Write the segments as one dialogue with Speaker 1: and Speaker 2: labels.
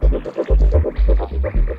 Speaker 1: ハハハハ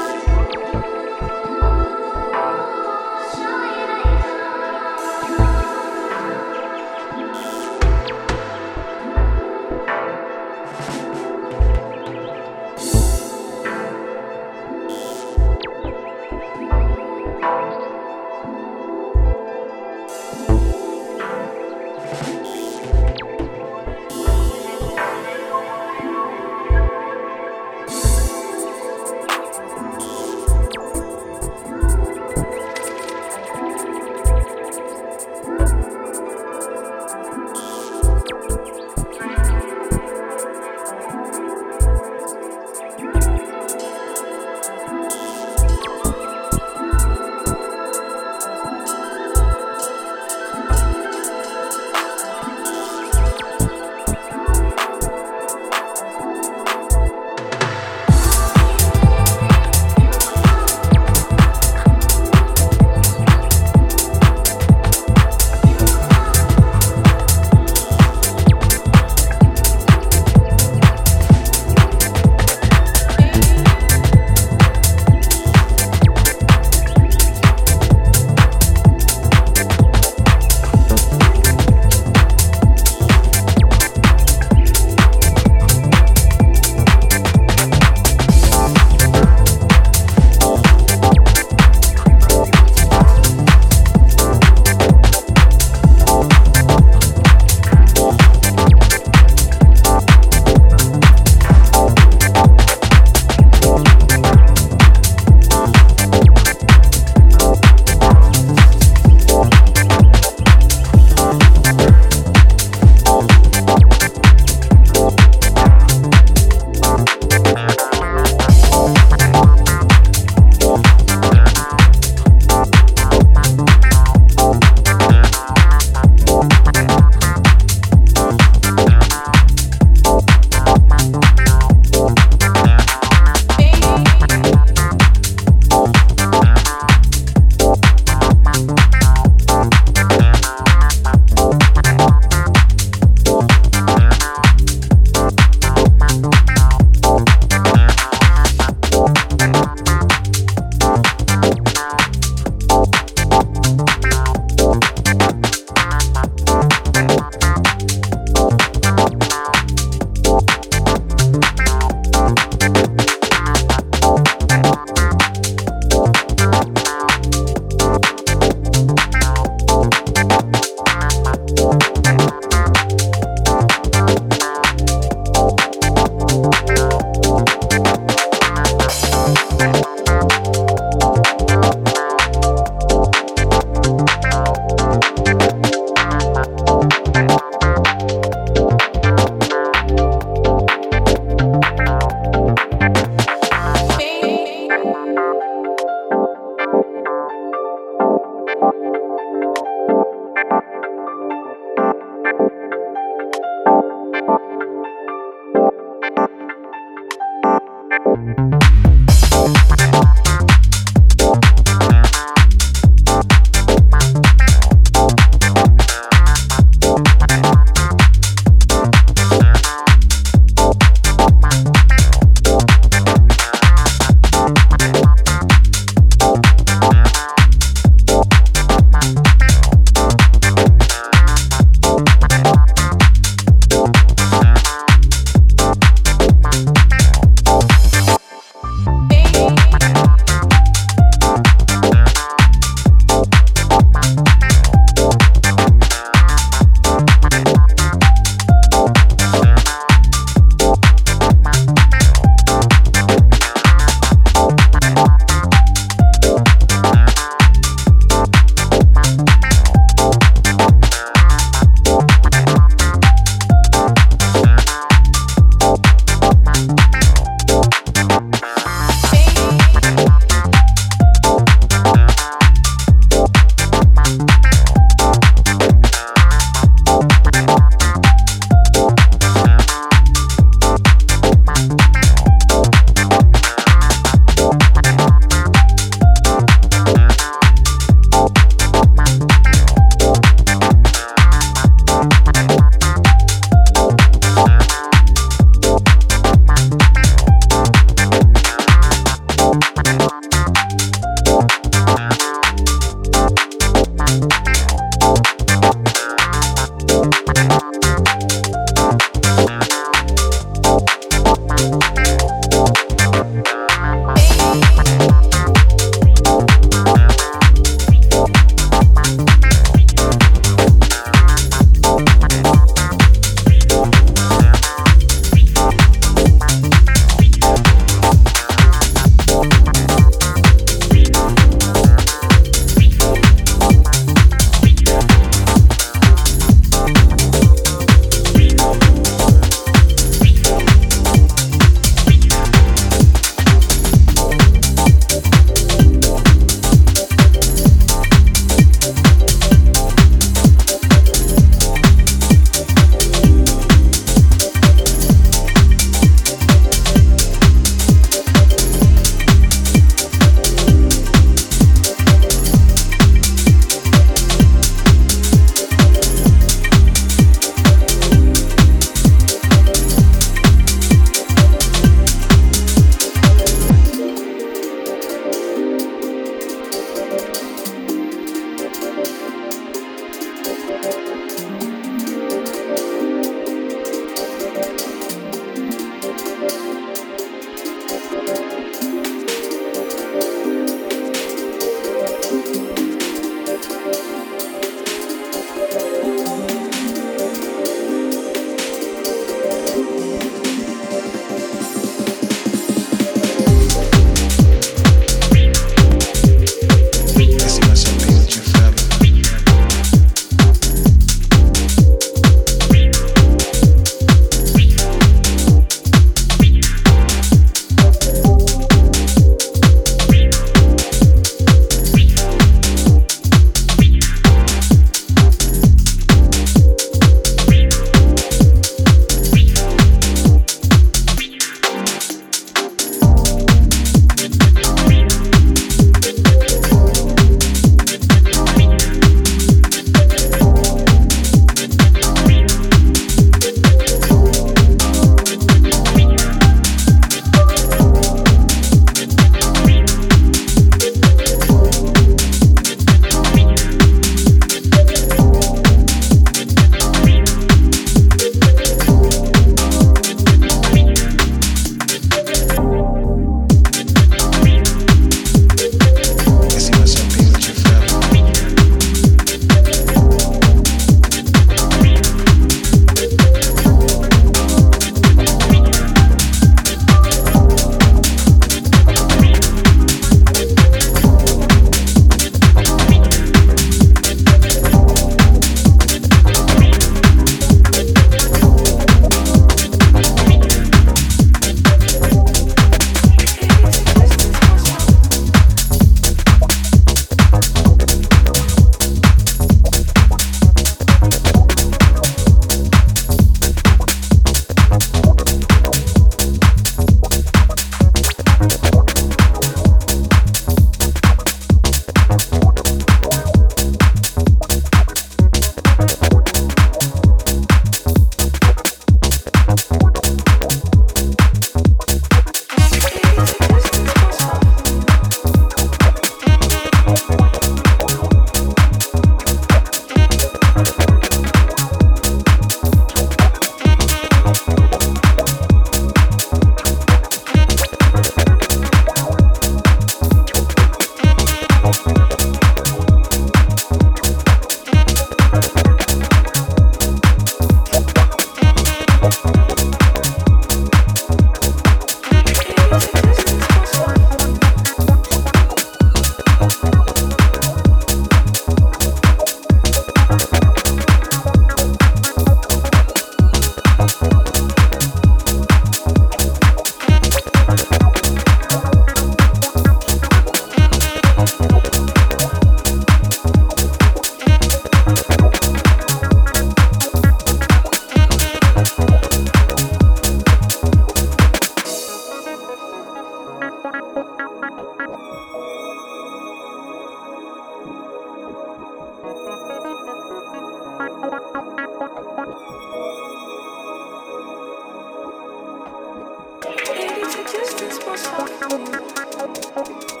Speaker 1: It is a distance myself.